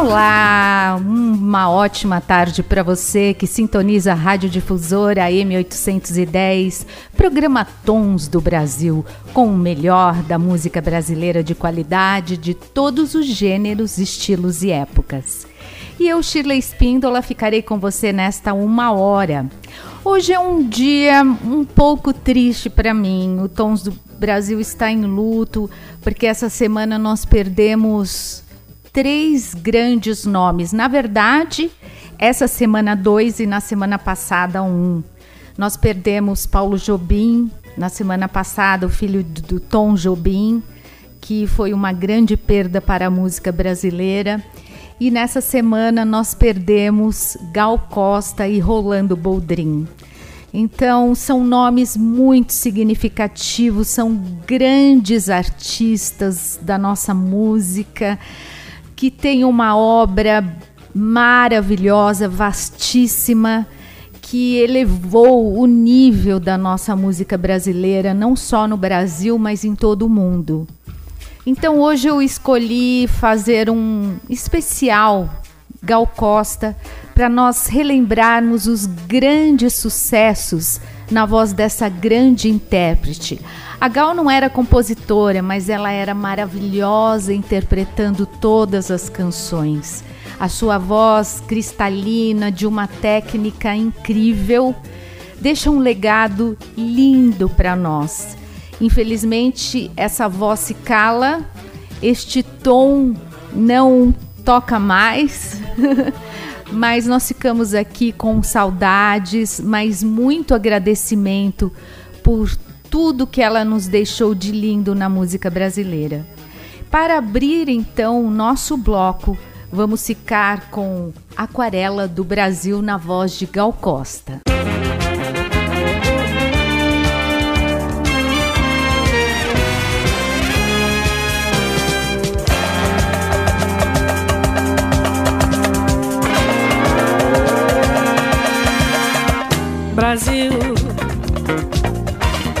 Olá, uma ótima tarde para você que sintoniza a Rádio Difusora M810, programa Tons do Brasil, com o melhor da música brasileira de qualidade de todos os gêneros, estilos e épocas. E eu, Shirley Espíndola, ficarei com você nesta uma hora. Hoje é um dia um pouco triste para mim. O Tons do Brasil está em luto, porque essa semana nós perdemos três grandes nomes. Na verdade, essa semana dois e na semana passada um. Nós perdemos Paulo Jobim, na semana passada o filho do Tom Jobim, que foi uma grande perda para a música brasileira. E nessa semana nós perdemos Gal Costa e Rolando Boldrin. Então, são nomes muito significativos, são grandes artistas da nossa música que tem uma obra maravilhosa, vastíssima, que elevou o nível da nossa música brasileira, não só no Brasil, mas em todo o mundo. Então hoje eu escolhi fazer um especial Gal Costa para nós relembrarmos os grandes sucessos na voz dessa grande intérprete. A Gal não era compositora, mas ela era maravilhosa interpretando todas as canções. A sua voz cristalina, de uma técnica incrível, deixa um legado lindo para nós. Infelizmente, essa voz se cala, este tom não toca mais. mas nós ficamos aqui com saudades, mas muito agradecimento por tudo que ela nos deixou de lindo na música brasileira. Para abrir então o nosso bloco, vamos ficar com Aquarela do Brasil na voz de Gal Costa. Brasil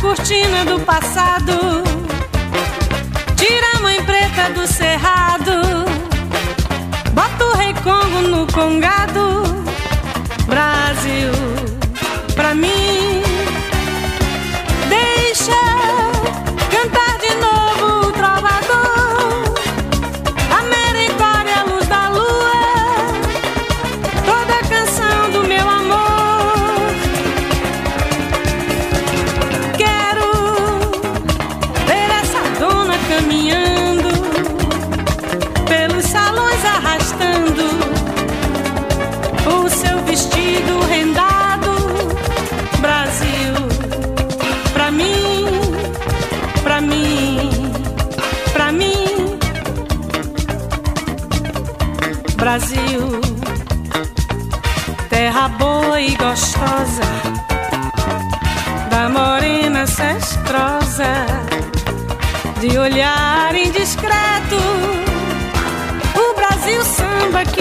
cortina do passado. Tira a mãe preta do cerrado. Bota o rei Congo no congado. Brasil, pra mim.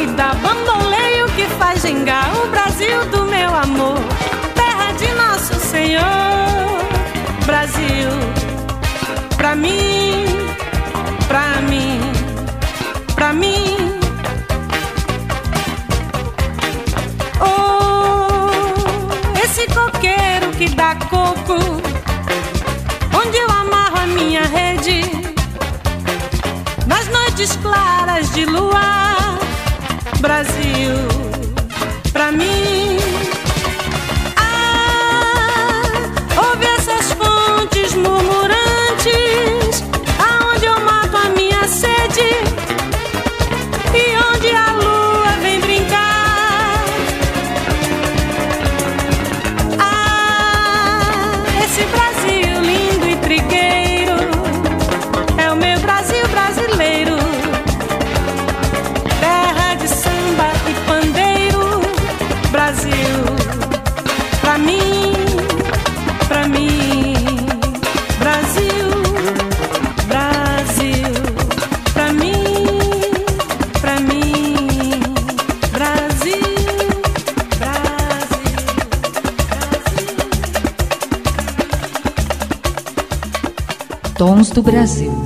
Que dá bamboleio, que faz gingar. O Brasil do meu amor, terra de nosso Senhor. Brasil, pra mim, pra mim, pra mim. Oh, esse coqueiro que dá coco, onde eu amarro a minha rede, nas noites claras de luar, Brasil, do Brasil.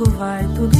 logo vai tudo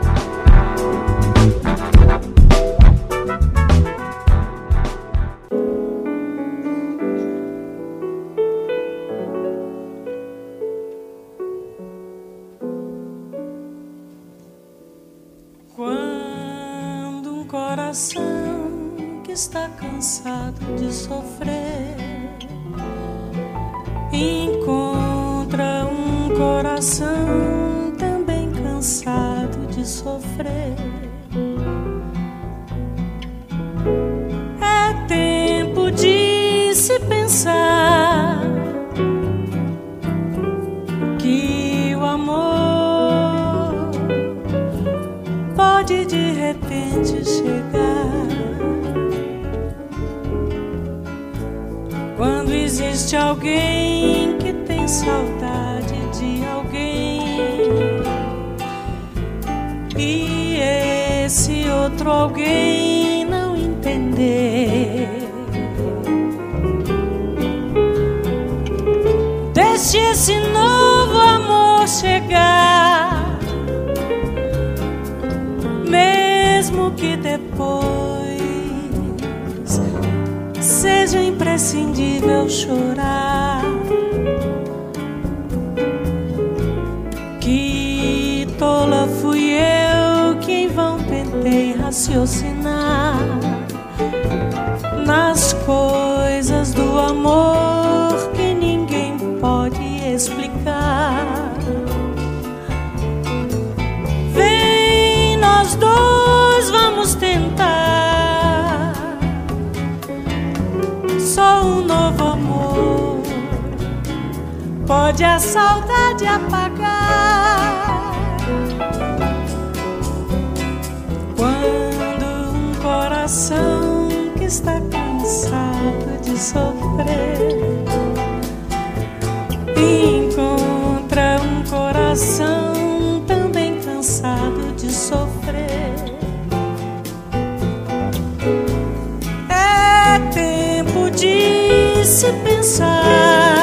Nas coisas do amor que ninguém pode explicar. Vem, nós dois vamos tentar só um novo amor. Pode a saudade apagar sofrer encontra um coração também cansado de sofrer. É tempo de se pensar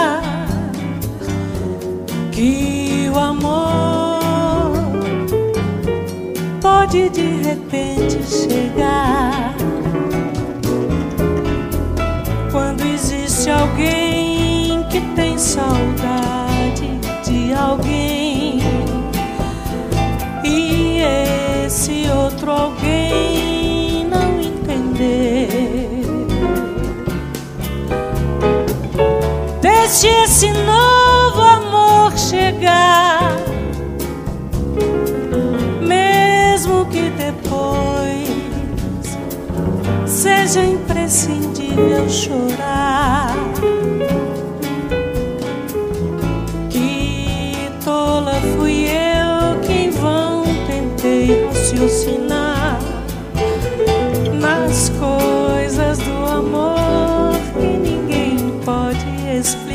saudade de alguém e esse outro alguém não entender. Deixe esse novo amor chegar, mesmo que depois seja imprescindível chorar. Raciocinar nas coisas do amor que ninguém pode explicar.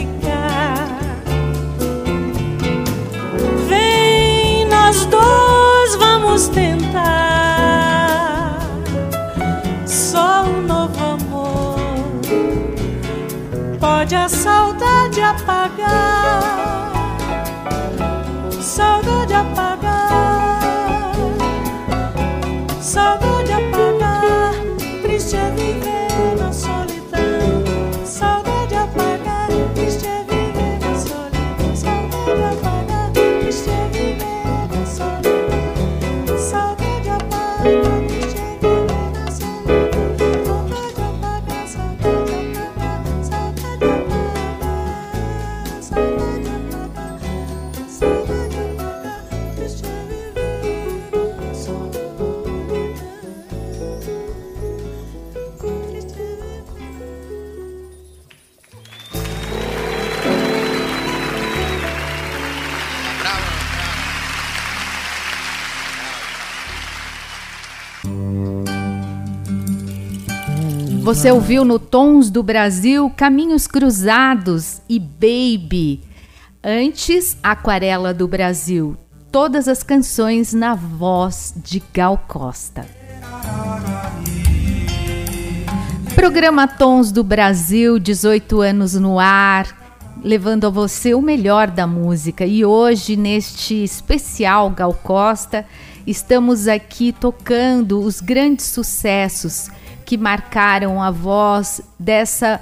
Você ouviu no Tons do Brasil Caminhos Cruzados e Baby. Antes, Aquarela do Brasil. Todas as canções na voz de Gal Costa. Programa Tons do Brasil, 18 anos no ar, levando a você o melhor da música. E hoje, neste especial Gal Costa, estamos aqui tocando os grandes sucessos que marcaram a voz dessa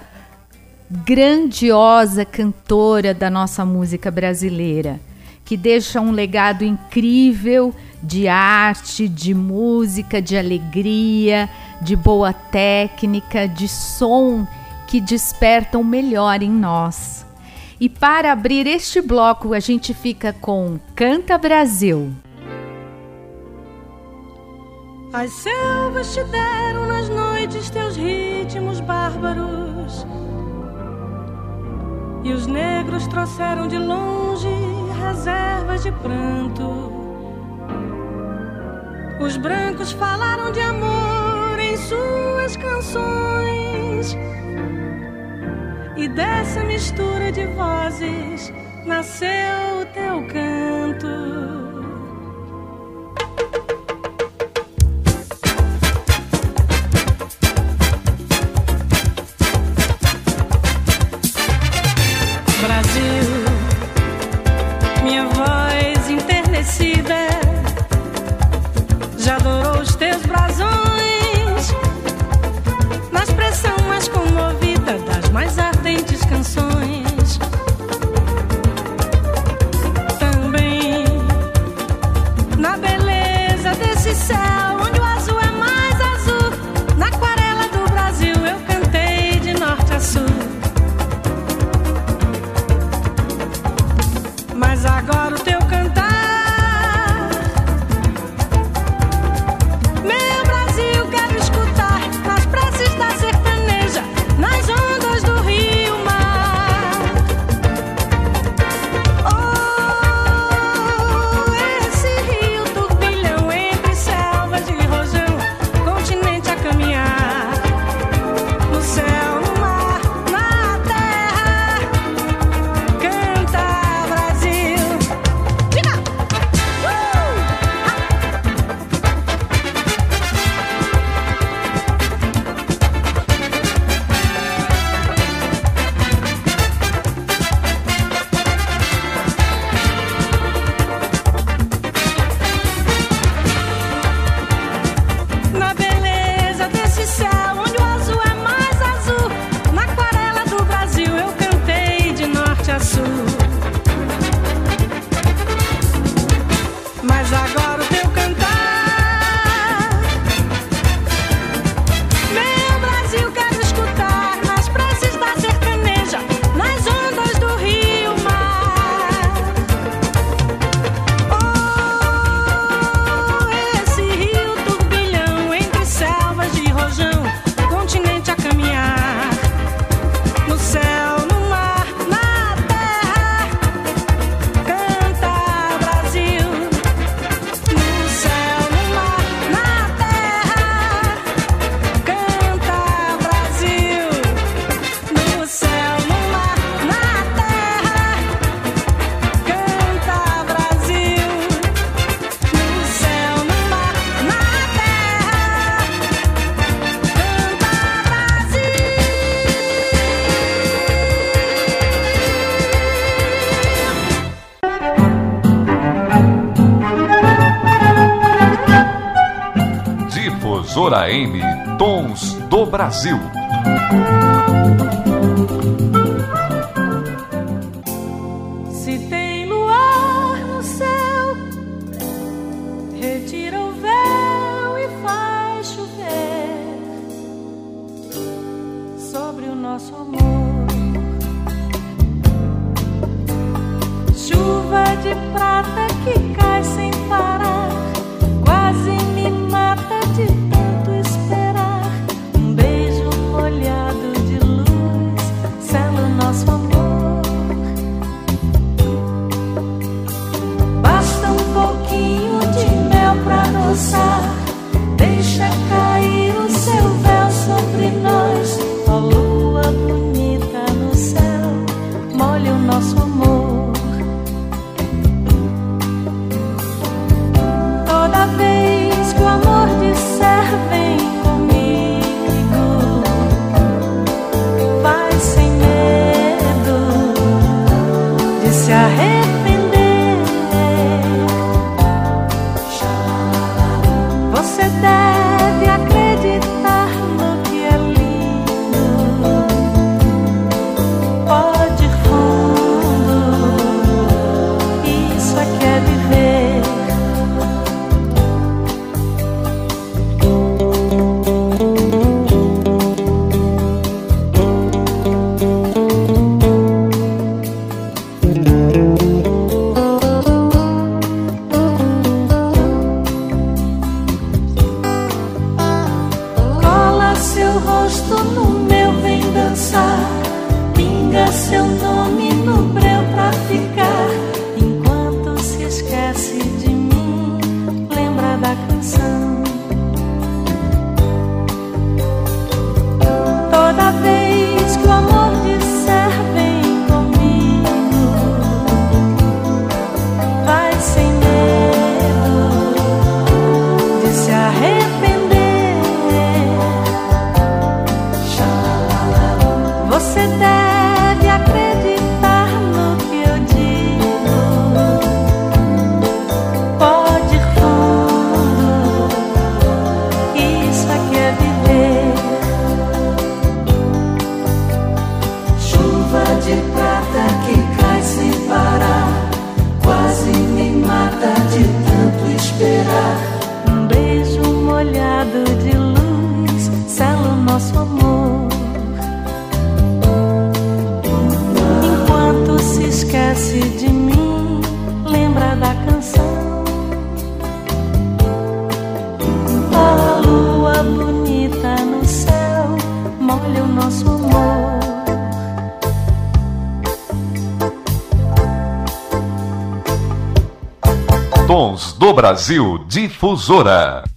grandiosa cantora da nossa música brasileira, que deixa um legado incrível de arte, de música, de alegria, de boa técnica, de som que desperta o melhor em nós. E para abrir este bloco, a gente fica com Canta Brasil. As selvas te deram nas noites teus ritmos bárbaros. E os negros trouxeram de longe reservas de pranto. Os brancos falaram de amor em suas canções. E dessa mistura de vozes nasceu o teu canto. Difusora M, Tons do Brasil. Brasil Difusora.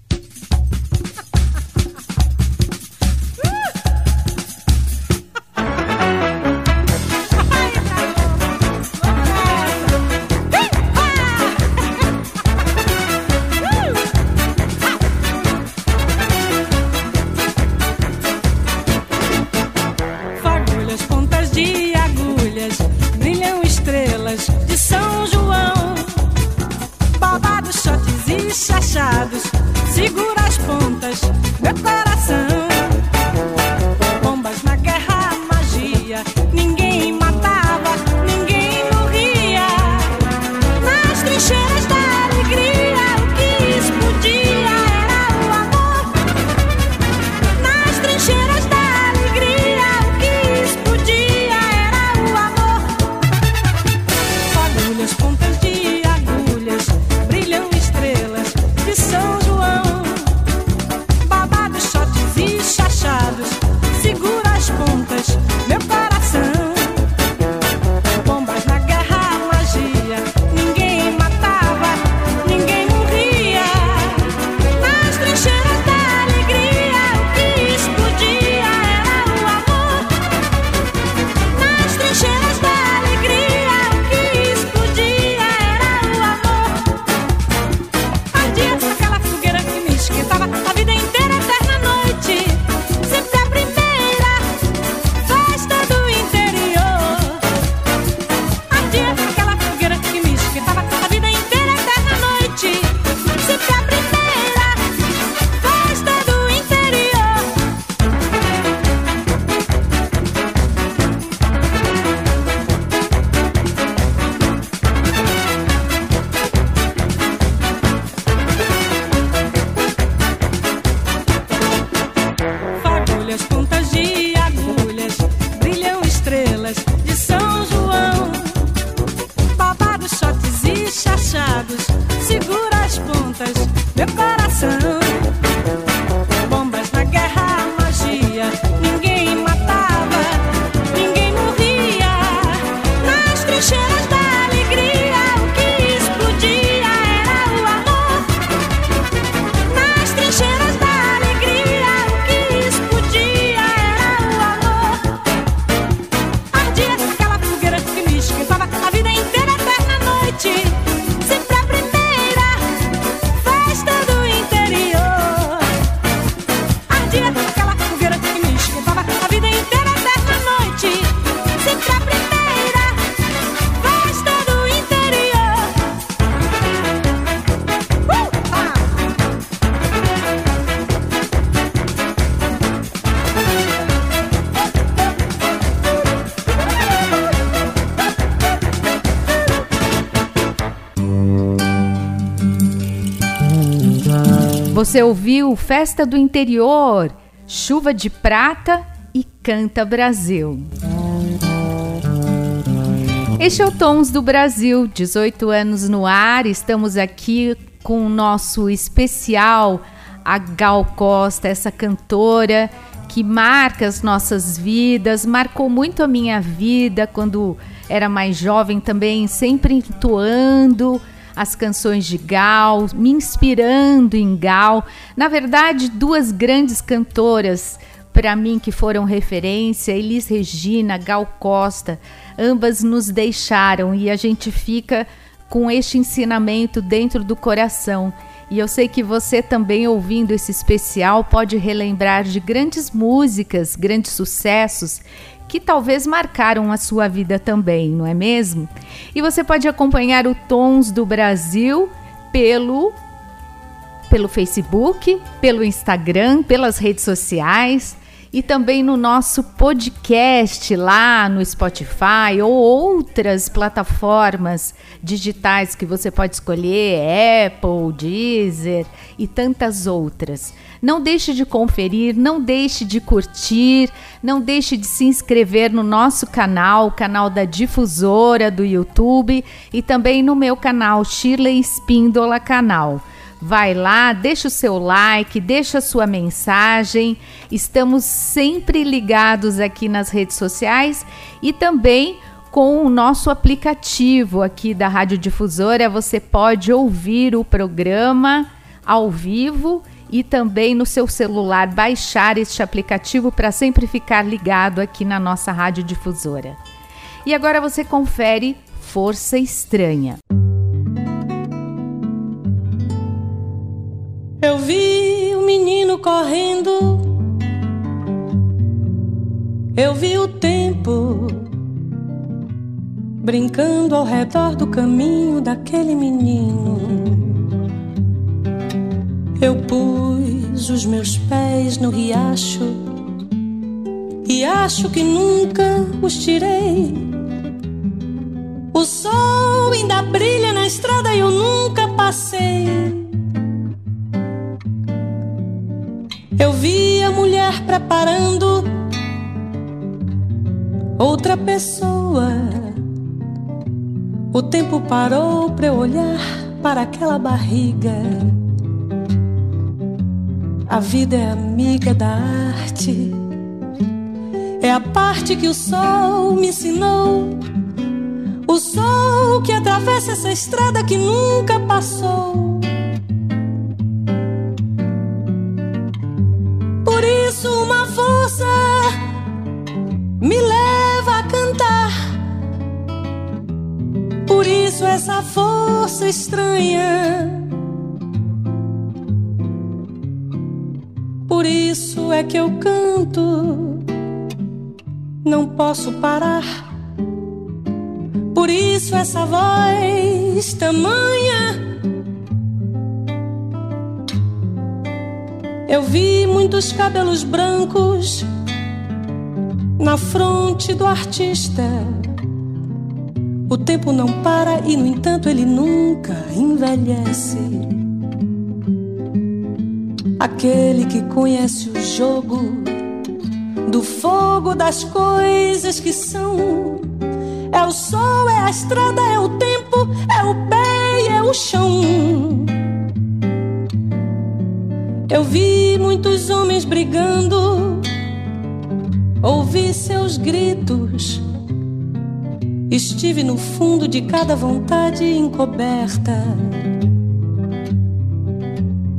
As Você ouviu Festa do Interior, Chuva de Prata e Canta Brasil. Este é o Tons do Brasil, 18 anos no ar. Estamos aqui com o nosso especial, a Gal Costa, essa cantora que marca as nossas vidas, marcou muito a minha vida quando era mais jovem também, sempre entoando as canções de Gal, me inspirando em Gal. Na verdade, duas grandes cantoras para mim que foram referência, Elis Regina, Gal Costa, ambas nos deixaram e a gente fica com este ensinamento dentro do coração. E eu sei que você também ouvindo esse especial pode relembrar de grandes músicas, grandes sucessos que talvez marcaram a sua vida também, não é mesmo? E você pode acompanhar o Tons do Brasil pelo pelo Facebook, pelo Instagram, pelas redes sociais e também no nosso podcast lá no Spotify ou outras plataformas digitais que você pode escolher, Apple, Deezer e tantas outras. Não deixe de conferir, não deixe de curtir, não deixe de se inscrever no nosso canal, canal da Difusora do YouTube e também no meu canal Shirley Espíndola Canal. Vai lá, deixa o seu like, deixa a sua mensagem. Estamos sempre ligados aqui nas redes sociais e também com o nosso aplicativo aqui da Rádio Difusora. Você pode ouvir o programa ao vivo e também no seu celular baixar este aplicativo para sempre ficar ligado aqui na nossa Rádio Difusora. E agora você confere Força Estranha. Eu vi o menino correndo, eu vi o tempo brincando ao redor do caminho daquele menino. Eu pus os meus pés no riacho e acho que nunca os tirei. O sol ainda brilha na estrada e eu nunca passei. Eu vi a mulher preparando outra pessoa. O tempo parou para eu olhar para aquela barriga. A vida é amiga da arte. É a parte que o sol me ensinou. O sol que atravessa essa estrada que nunca passou. Essa força estranha. Por isso é que eu canto. Não posso parar. Por isso essa voz tamanha. Eu vi muitos cabelos brancos na fronte do artista. O tempo não para e, no entanto, ele nunca envelhece. Aquele que conhece o jogo do fogo das coisas que são. É o sol, é a estrada, é o tempo, é o pé e é o chão. Eu vi muitos homens brigando, ouvi seus gritos. Estive no fundo de cada vontade encoberta.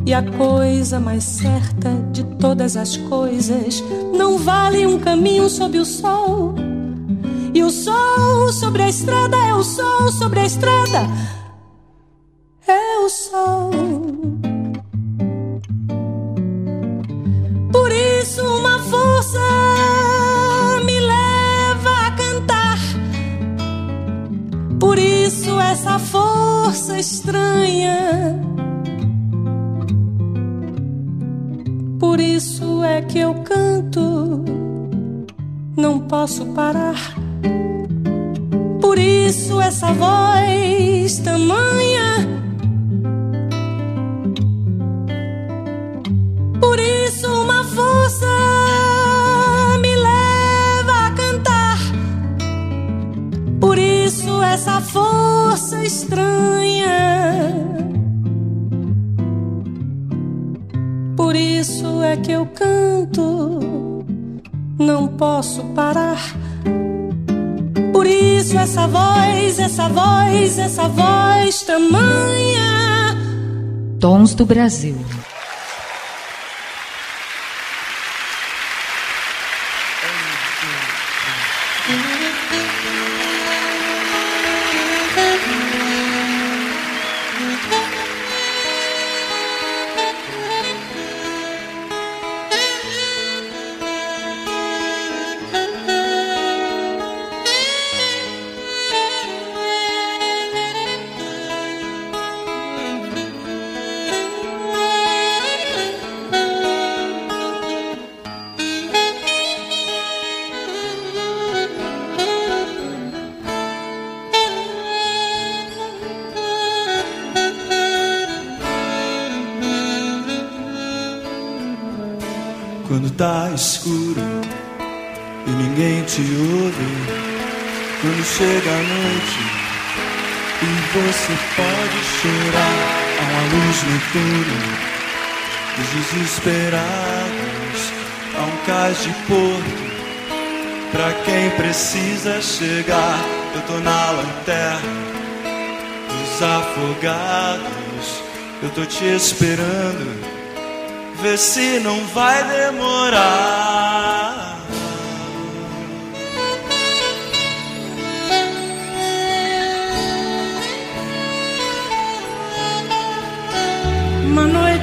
E a coisa mais certa de todas as coisas não vale um caminho sob o sol. E o sol sobre a estrada é o sol sobre a estrada. É o sol. Que eu canto, não posso parar. Por isso essa voz tamanha. Por isso uma força me leva a cantar. Por isso essa força estranha que eu canto, não posso parar. Por isso essa voz, essa voz, essa voz tamanha. Tons do Brasil. Noite e você pode chorar, uma luz no túnel dos desesperados, há um cais de porto pra quem precisa chegar. Eu tô na lanterna dos afogados, eu tô te esperando Vê se não vai demorar.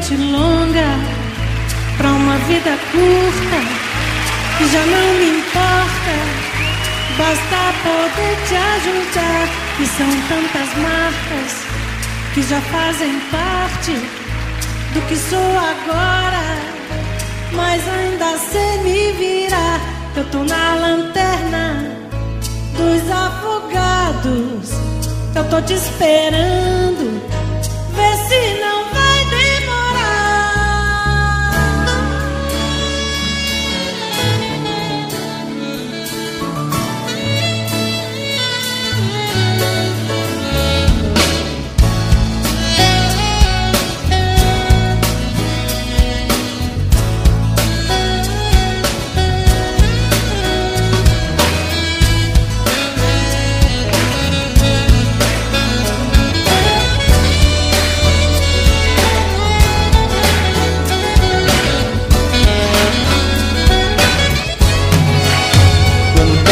Noite longa pra uma vida curta que já não me importa. Basta poder te ajudar. E são tantas marcas que já fazem parte do que sou agora. Mas ainda sei me virar. Eu tô na lanterna dos afogados. Eu tô te esperando. Vê se não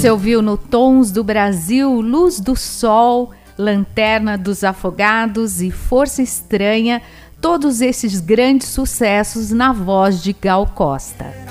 Você ouviu no Tons do Brasil, Luz do Sol, Lanterna dos Afogados e Força Estranha, todos esses grandes sucessos na voz de Gal Costa.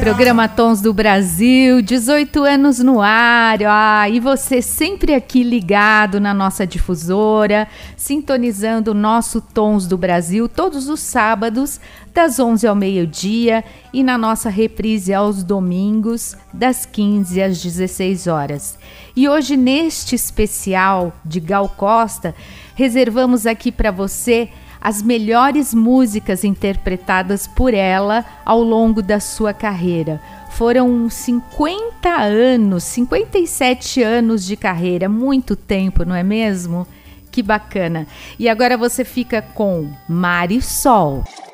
Programa Tons do Brasil, 18 anos no ar. Ah, e você sempre aqui ligado na nossa difusora, sintonizando o nosso Tons do Brasil todos os sábados, das 11 ao meio-dia e na nossa reprise aos domingos, das 15 às 16 horas. E hoje, neste especial de Gal Costa, reservamos aqui para você as melhores músicas interpretadas por ela ao longo da sua carreira. Foram 50 anos, 57 anos de carreira, muito tempo, não é mesmo? Que bacana. E agora você fica com Marisol. paixão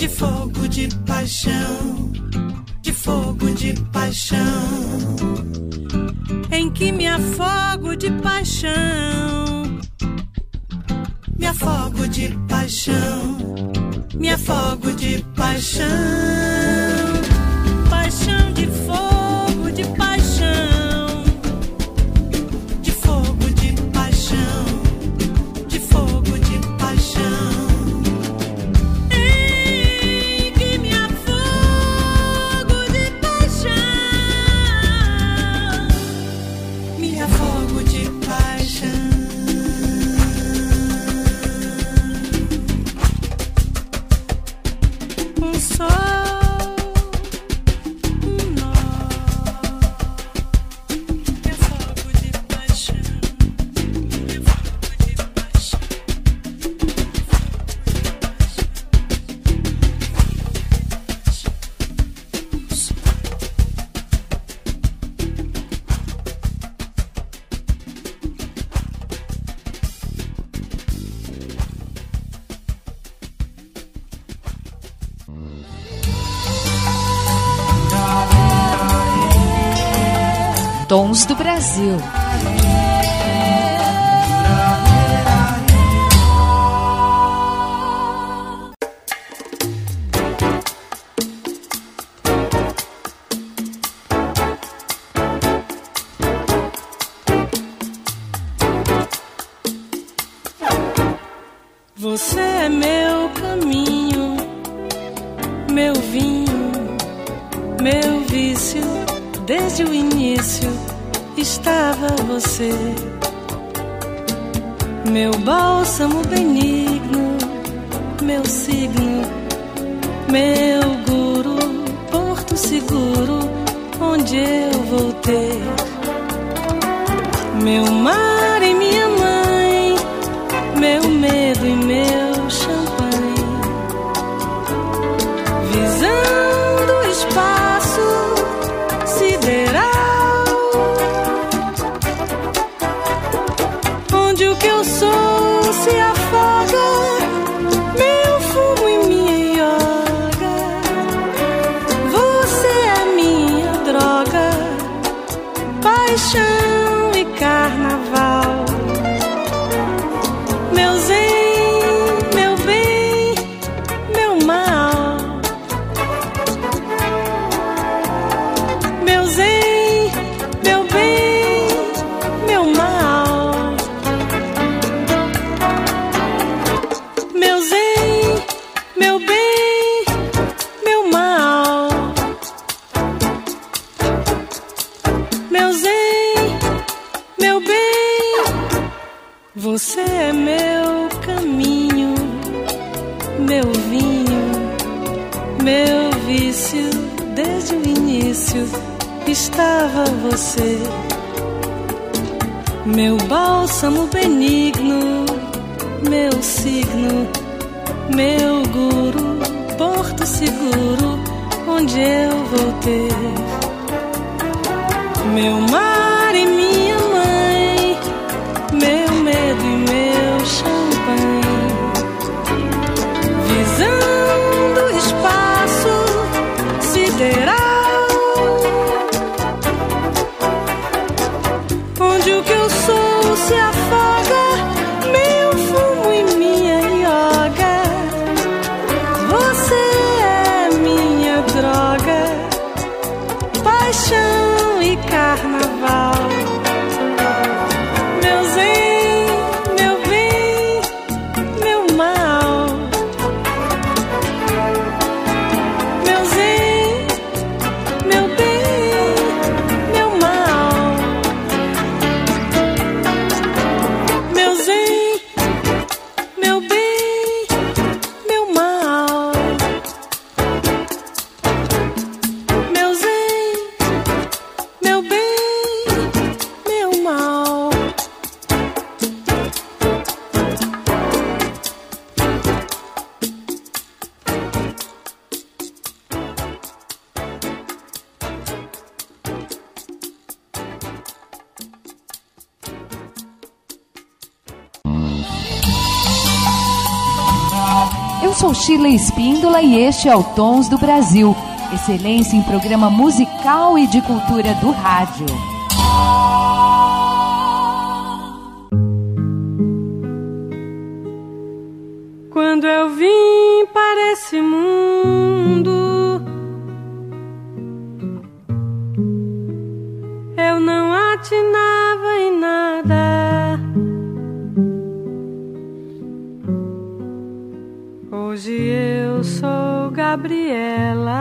de fogo, de paixão, de fogo de paixão, em que me afogo de paixão, me afogo de paixão, me afogo de paixão. Brasil. Você é meu caminho, meu vinho, meu vício desde o início estava você, meu bálsamo benigno, meu signo, meu guru, porto seguro, onde eu voltei, meu mar e minha mãe, meu medo e meu você, meu bálsamo benigno meu signo, meu guru, porto seguro, onde eu vou ter. Meu mar e minha este é o Tons do Brasil. Excelência em programa musical e de cultura do rádio. Quando eu vim para esse mundo, eu não atinava em nada. Hoje eu sou Gabriela.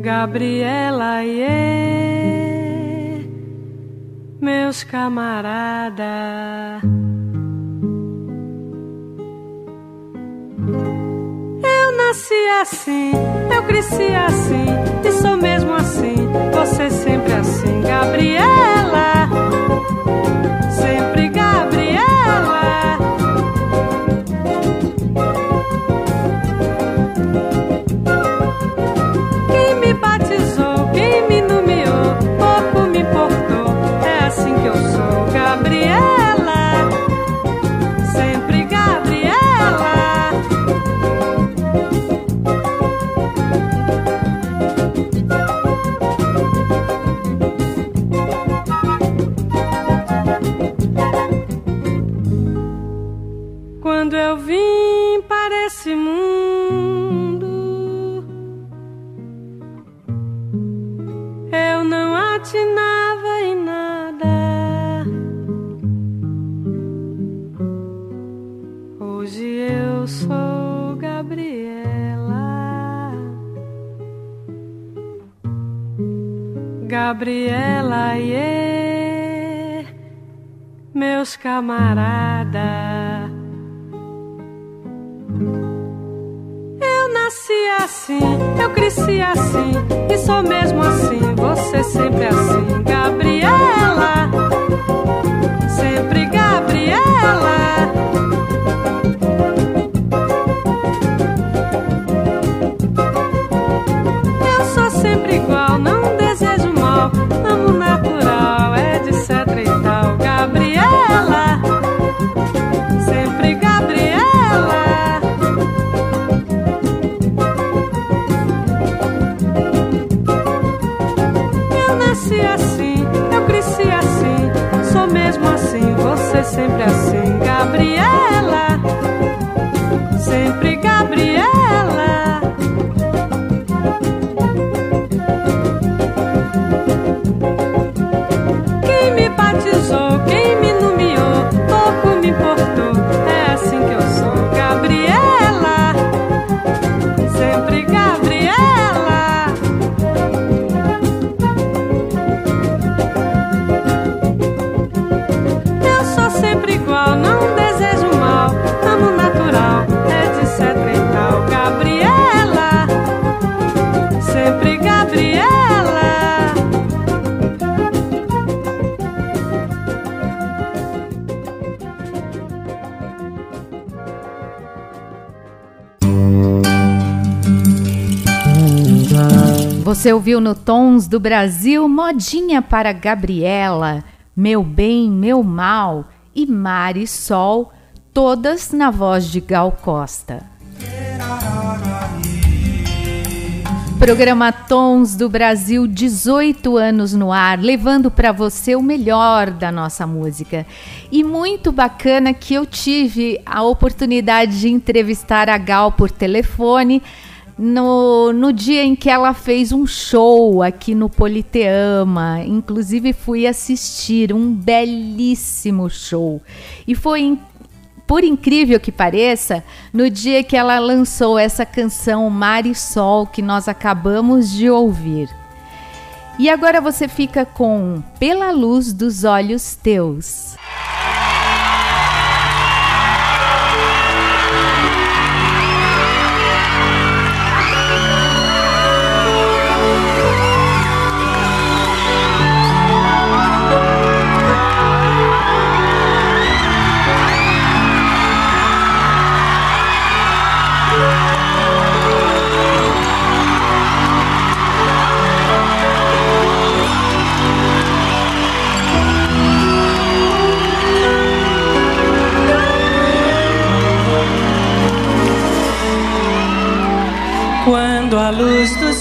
Gabriela, yeah, meus camaradas. Eu nasci assim, eu cresci assim, e sou mesmo assim, você sempre assim, Gabriela. Sempre Gabriela. Você ouviu no Tons do Brasil Modinha para Gabriela, Meu Bem, Meu Mal e Mar e Sol, todas na voz de Gal Costa. Programa Tons do Brasil, 18 anos no ar, levando para você o melhor da nossa música. E muito bacana que eu tive a oportunidade de entrevistar a Gal por telefone no, no dia em que ela fez um show aqui no Politeama. Inclusive fui assistir um belíssimo show. E foi in- por incrível que pareça, no dia que ela lançou essa canção Mar e Sol que nós acabamos de ouvir. E agora você fica com Pela Luz dos Olhos Teus. Gabriela,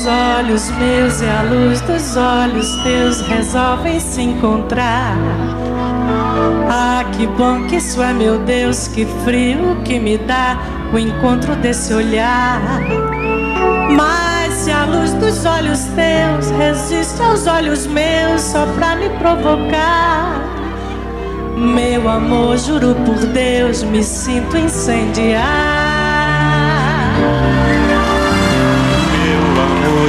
dos olhos meus e a luz dos olhos teus resolvem se encontrar. Ah, que bom que isso é, meu Deus, que frio que me dá o encontro desse olhar. Mas se a luz dos olhos teus resiste aos olhos meus só pra me provocar. Meu amor, juro por Deus, me sinto incendiar.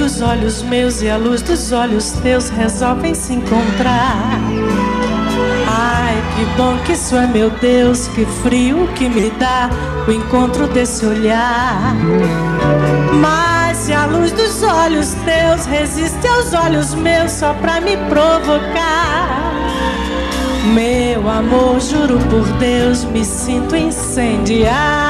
Dos olhos meus e a luz dos olhos teus resolvem se encontrar. Ai, que bom que isso é, meu Deus, que frio que me dá o encontro desse olhar. Mas se a luz dos olhos teus resiste aos olhos meus só pra me provocar. Meu amor, juro por Deus, me sinto incendiar.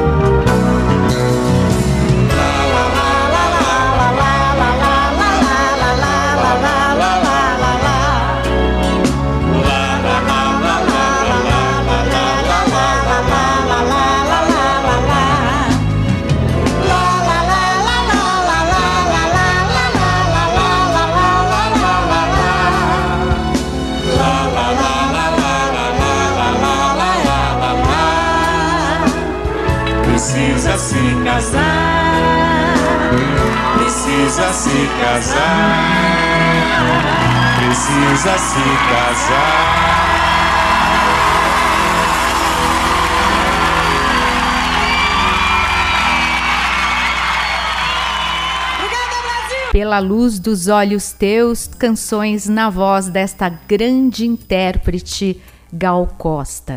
Precisa se casar, precisa se casar. Pela luz dos olhos teus, canções na voz desta grande intérprete Gal Costa.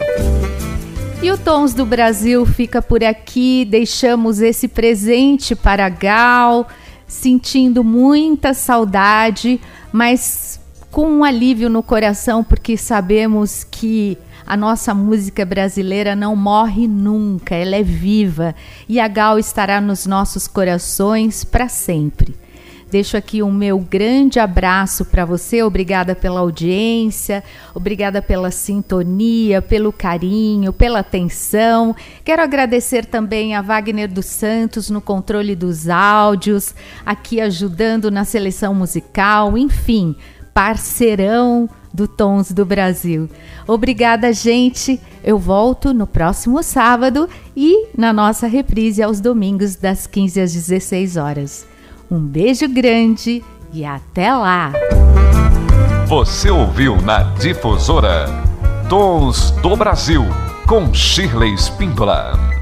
E o Tons do Brasil fica por aqui. Deixamos esse presente para Gal sentindo muita saudade, mas com um alívio no coração, porque sabemos que a nossa música brasileira não morre nunca, ela é viva e a Gal estará nos nossos corações para sempre. Deixo aqui o um meu grande abraço para você. Obrigada pela audiência, obrigada pela sintonia, pelo carinho, pela atenção. Quero agradecer também a Wagner dos Santos no controle dos áudios, aqui ajudando na seleção musical, enfim, parceirão do Tons do Brasil. Obrigada, gente. Eu volto no próximo sábado e na nossa reprise aos domingos das 15 às 16 horas. Um beijo grande e até lá! Você ouviu na Difusora Tons do Brasil com Shirley Spindola.